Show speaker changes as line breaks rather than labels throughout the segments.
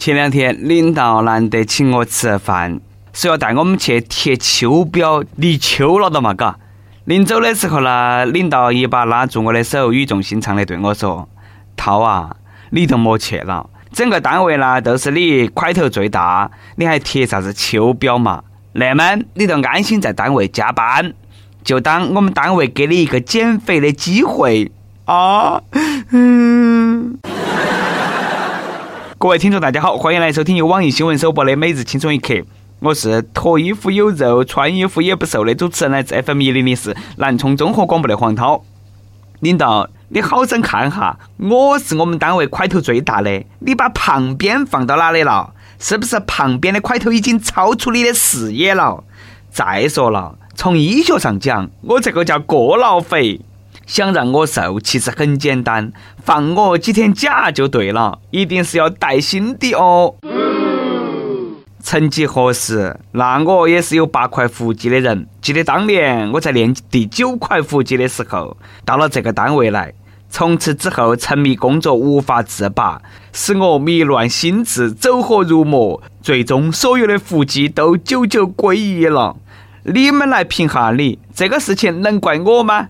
前两天领导难得请我吃饭，说要带我们去贴秋膘，立秋了的嘛，嘎。临走的时候呢，领导一把拉住我的手，语重心长的对我说：“涛啊，你都莫去了，整个单位呢都是你块头最大，你还贴啥子秋膘嘛？那么你就安心在单位加班，就当我们单位给你一个减肥的机会啊。”嗯。各位听众，大家好，欢迎来收听由网易新闻首播的《每日轻松一刻》，我是脱衣服有肉，穿衣服也不瘦的主持人，来自 FM 一零零四南充综合广播的黄涛。领导，你好生看哈，我是我们单位块头最大的，你把旁边放到哪里了？是不是旁边的块头已经超出你的视野了？再说了，从医学上讲，我这个叫过劳肥。想让我瘦，其实很简单，放我几天假就对了。一定是要带薪的哦。曾几何时，那我也是有八块腹肌的人。记得当年我在练第九块腹肌的时候，到了这个单位来，从此之后沉迷工作无法自拔，使我迷乱心智，走火入魔，最终所有的腹肌都久久归一了。你们来评下理，这个事情能怪我吗？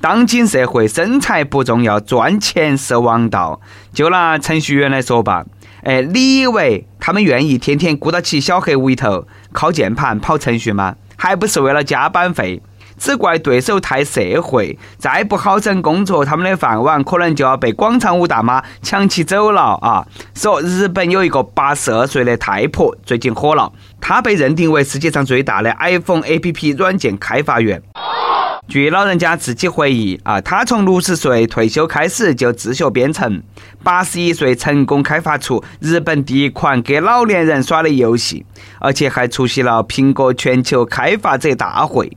当今社会，身材不重要，赚钱是王道。就拿程序员来说吧，哎，你以为他们愿意天天顾到起小黑屋里头靠键盘跑程序吗？还不是为了加班费？只怪对手太社会，再不好整工作，他们的饭碗可能就要被广场舞大妈抢起走了啊！说日本有一个八十二岁的太婆最近火了，她被认定为世界上最大的 iPhone APP 软件开发员。据老人家自己回忆啊，他从六十岁退休开始就自学编程，八十一岁成功开发出日本第一款给老年人耍的游戏，而且还出席了苹果全球开发者大会。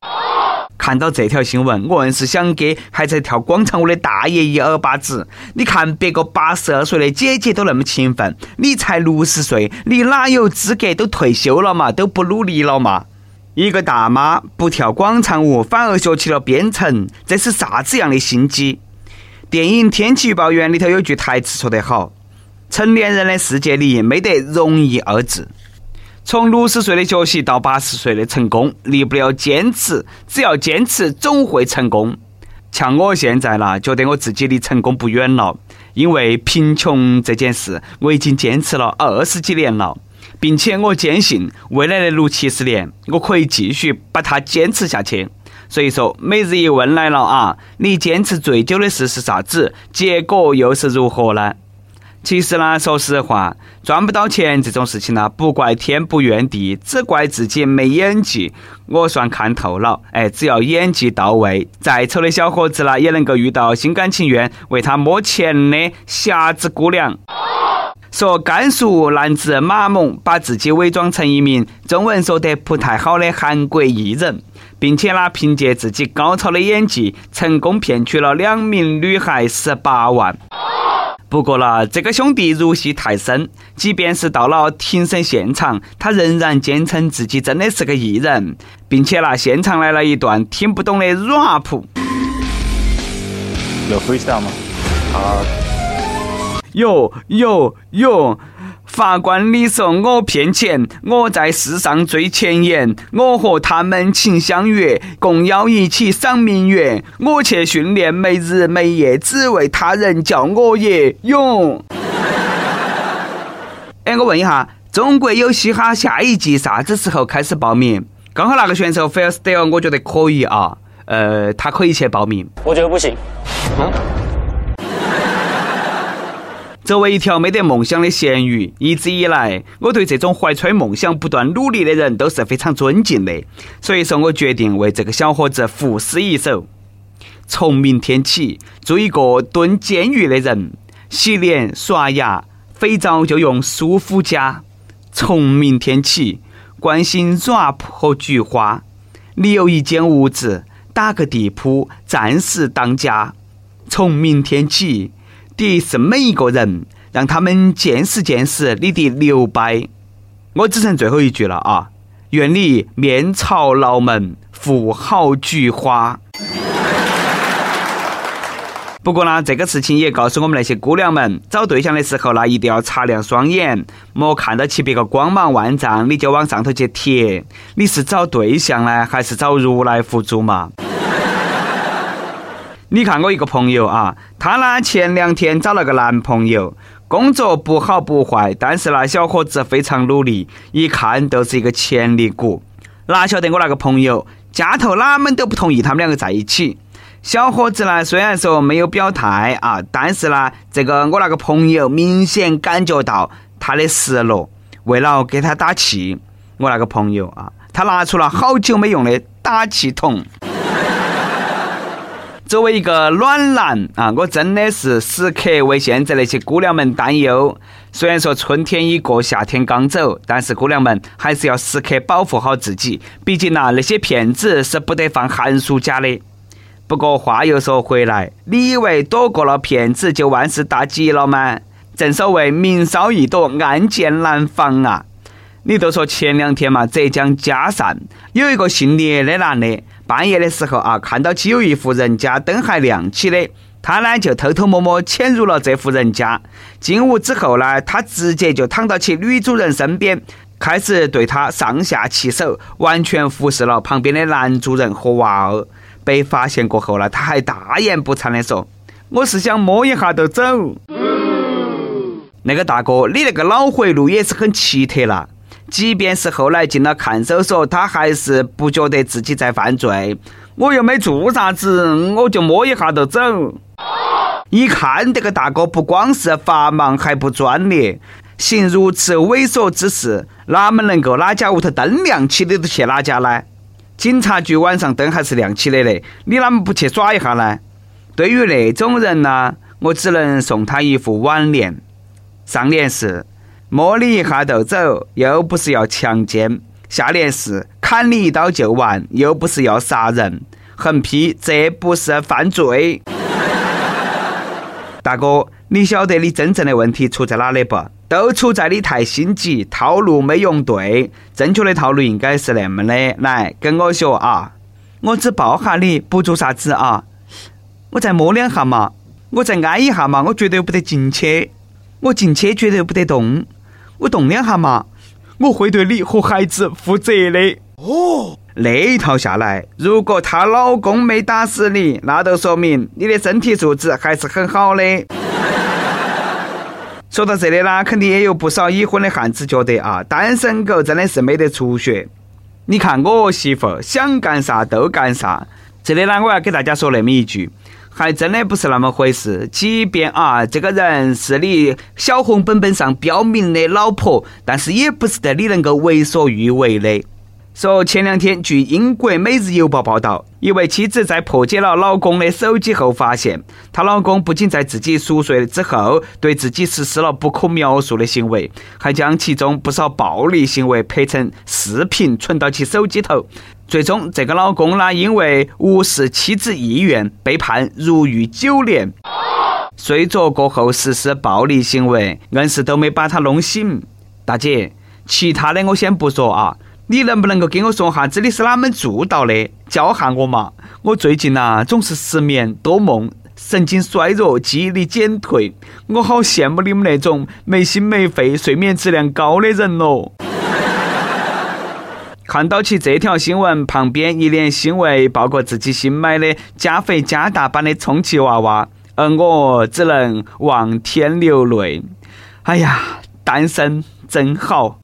看到这条新闻，我硬是想给还在跳广场舞的大爷一耳巴子。你看别个八十二岁的姐姐都那么勤奋，你才六十岁，你哪有资格都退休了嘛？都不努力了嘛？一个大妈不跳广场舞，反而学起了编程，这是啥子样的心机？电影《天气预报员》里头有句台词说得好：“成年人的世界里没得容易二字。”从六十岁的学习到八十岁的成功，离不了坚持，只要坚持，总会成功。像我现在啦，觉得我自己离成功不远了，因为贫穷这件事，我已经坚持了二十几年了。并且我坚信，未来的六七十年，我可以继续把它坚持下去。所以说，每日一问来了啊，你坚持最久的事是啥子？结果又是如何呢？其实呢，说实话，赚不到钱这种事情呢，不怪天不怨地，只怪自己没演技。我算看透了，哎，只要演技到位，再丑的小伙子呢，也能够遇到心甘情愿为他摸钱的瞎子姑娘。说甘肃男子马某把自己伪装成一名中文说得不太好的韩国艺人，并且呢凭借自己高超的演技，成功骗取了两名女孩十八万。不过呢，这个兄弟入戏太深，即便是到了庭审现场，他仍然坚称自己真的是个艺人，并且呢现场来了一段听不懂的 rap。
有 freestyle 吗？
好。哟哟哟！法官，你说我骗钱，我在世上最前沿，我和他们情相悦，共邀一起赏明月。我去训练，没日没夜，只为他人叫我爷。哟！哎，我问一下，中国有嘻哈下一季啥子时候开始报名？刚好那个选手 f i r s t a l e 我觉得可以啊，呃，他可以去报名。
我觉得不行。
作为一条没得梦想的咸鱼，一直以来，我对这种怀揣梦想、不断努力的人都是非常尊敬的。所以说我决定为这个小伙子赋诗一首：从明天起，做一个蹲监狱的人，洗脸刷牙，肥皂就用舒肤佳。从明天起，关心 rap 和菊花，你有一间屋子，打个地铺，暂时当家。从明天起。第是每一个人，让他们见识见识你的牛掰。我只剩最后一句了啊！愿你面朝牢门，富好菊花。不过呢，这个事情也告诉我们那些姑娘们，找对象的时候呢，一定要擦亮双眼，莫看到起别个光芒万丈，你就往上头去贴。你是找对象呢，还是找如来佛祖嘛？你看我一个朋友啊，她呢前两天找了个男朋友，工作不好不坏，但是呢小伙子非常努力，一看都是一个潜力股。哪晓得我那个朋友家头哪们都不同意他们两个在一起。小伙子呢，虽然说没有表态啊，但是呢，这个我那个朋友明显感觉到他的失落。为了给他打气，我那个朋友啊，他拿出了好久没用的打气筒。作为一个暖男啊，我真的是时刻为现在那些姑娘们担忧。虽然说春天已过，夏天刚走，但是姑娘们还是要时刻保护好自己。毕竟呐，那些骗子是不得放寒暑假的。不过话又说回来，你以为躲过了骗子就万事大吉了吗？正所谓明烧易躲，暗箭难防啊！你都说前两天嘛，浙江嘉善有一个姓聂的男的，半夜的时候啊，看到起有一户人家灯还亮起的，他呢就偷偷摸摸潜入了这户人家。进屋之后呢，他直接就躺到起女主人身边，开始对她上下其手，完全服侍了旁边的男主人和娃儿。被发现过后呢，他还大言不惭的说：“我是想摸一下就走。”那个大哥，你那个脑回路也是很奇特啦。即便是后来进了看守所，他还是不觉得自己在犯罪。我又没做啥子，我就摸一下就走。一看这个大哥不光是法盲，还不专业，行如此猥琐之事，哪么能够哪家屋头灯亮起的都去哪家呢？警察局晚上灯还是亮起的嘞，你啷么不去耍一下呢？对于那种人呢，我只能送他一副挽联，上联是摸你一下就走，又不是要强奸；下联是砍你一刀就完，又不是要杀人。横批：这不是犯罪。大哥，你晓得你真正的问题出在哪里不？都出在你太心急，套路没用对。正确的套路应该是那么的，来跟我学啊！我只抱下你，不做啥子啊！我再摸两下嘛，我再挨一下嘛，我绝对不得进去，我进去绝对不得动，我动两下嘛，我会对你和孩子负责的。哦，那一套下来，如果她老公没打死你，那就说明你的身体素质还是很好的。说到这里呢，肯定也有不少已婚的汉子觉得啊，单身狗真的是没得出血。你看我媳妇想干啥都干啥。这里呢，我要给大家说那么一句，还真的不是那么回事。即便啊，这个人是你小红本本上标明的老婆，但是也不是得你能够为所欲为的。说前两天，据英国《每日邮报》报道，一位妻子在破解了老公的手机后，发现她老公不仅在自己熟睡之后对自己实施了不可描述的行为，还将其中不少暴力行为拍成视频存到其手机头。最终，这个老公呢，因为无视妻子意愿，被判入狱九年。睡着过后实施暴力行为，硬是都没把他弄醒。大姐，其他的我先不说啊。你能不能够跟我说下子你是哪门做到的？教下我嘛！我最近呐总是失眠多梦，神经衰弱，记忆力减退。我好羡慕你们那种没心没肺、睡眠质量高的人哦。看到起这条新闻，旁边一脸欣慰，抱过自己新买的加肥加大版的充气娃娃，而我只能望天流泪。哎呀，单身真好。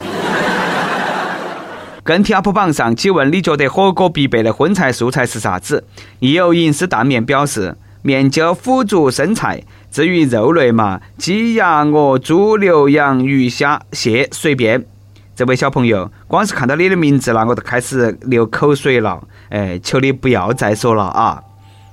跟帖 UP 榜上，请问你觉得火锅必备的荤菜素菜是啥子？亦有银丝蛋面表示面就腐竹生菜，至于肉类嘛，鸡鸭鹅猪牛羊鱼虾蟹随便。这位小朋友，光是看到你的名字了，我都开始流口水了。哎，求你不要再说了啊！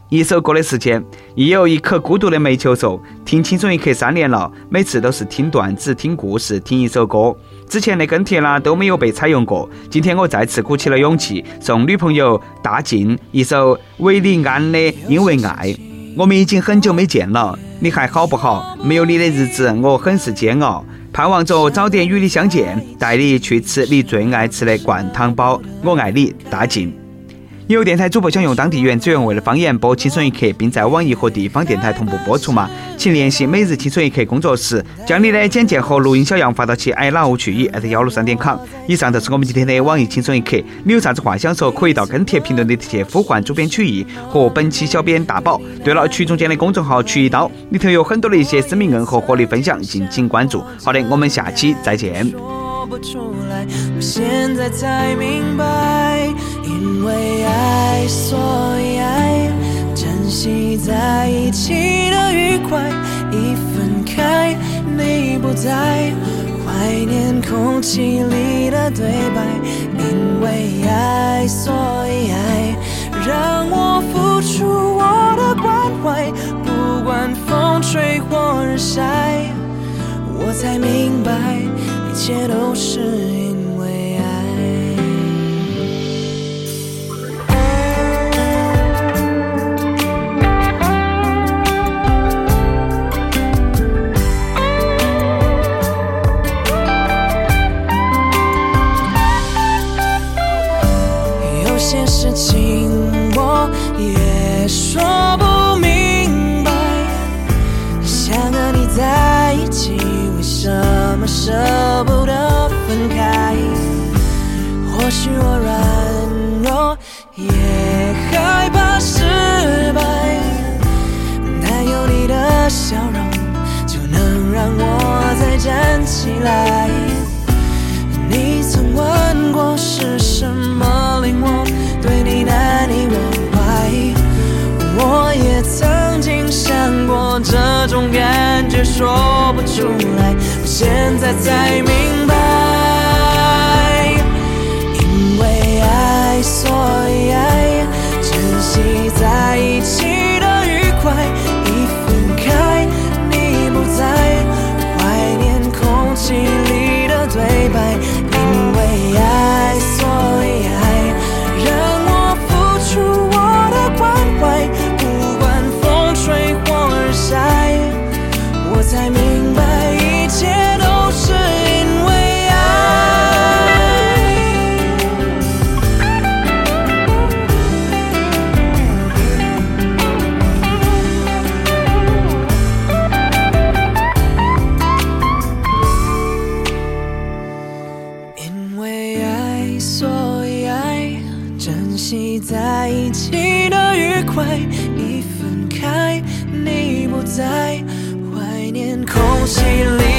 一首歌的时间，亦有一颗孤独的煤球说：“听轻松一刻三年了，每次都是听段子、听故事、听一首歌。之前的跟帖呢都没有被采用过，今天我再次鼓起了勇气，送女朋友大静一首韦礼安的《因为爱》。我们已经很久没见了，你还好不好？没有你的日子，我很是煎熬。盼望着早点与你相见，带你去吃你最爱吃的灌汤包。我爱你，大静。有电台主播想用当地原汁原味的方言播《轻松一刻》，并在网易和地方电台同步播出吗？请联系每日轻松一刻工作室，将你的简介和录音小样发到其 i love 去以幺六三点 com。以上就是我们今天的网易轻松一刻。你有啥子话想说，可以到跟帖评论里去呼唤主编曲艺和本期小编大宝。对了，曲中间的公众号曲一刀里头有很多的一些生命硬核活力分享，敬请关注。好的，我们下期再见。
因为爱，所以爱，珍惜在一起的愉快。一分开，你不在，怀念空气里的对白。因为爱，所以爱，让我付出我的关怀，不管风吹或日晒，我才明白，一切都是因。是我软弱，也害怕失败，但有你的笑容就能让我再站起来。你曾问过是什么令我对你难以忘怀，我也曾经想过这种感觉说不出来，我现在才明白。惜在一起的愉快，一分开你不在，怀念空气里。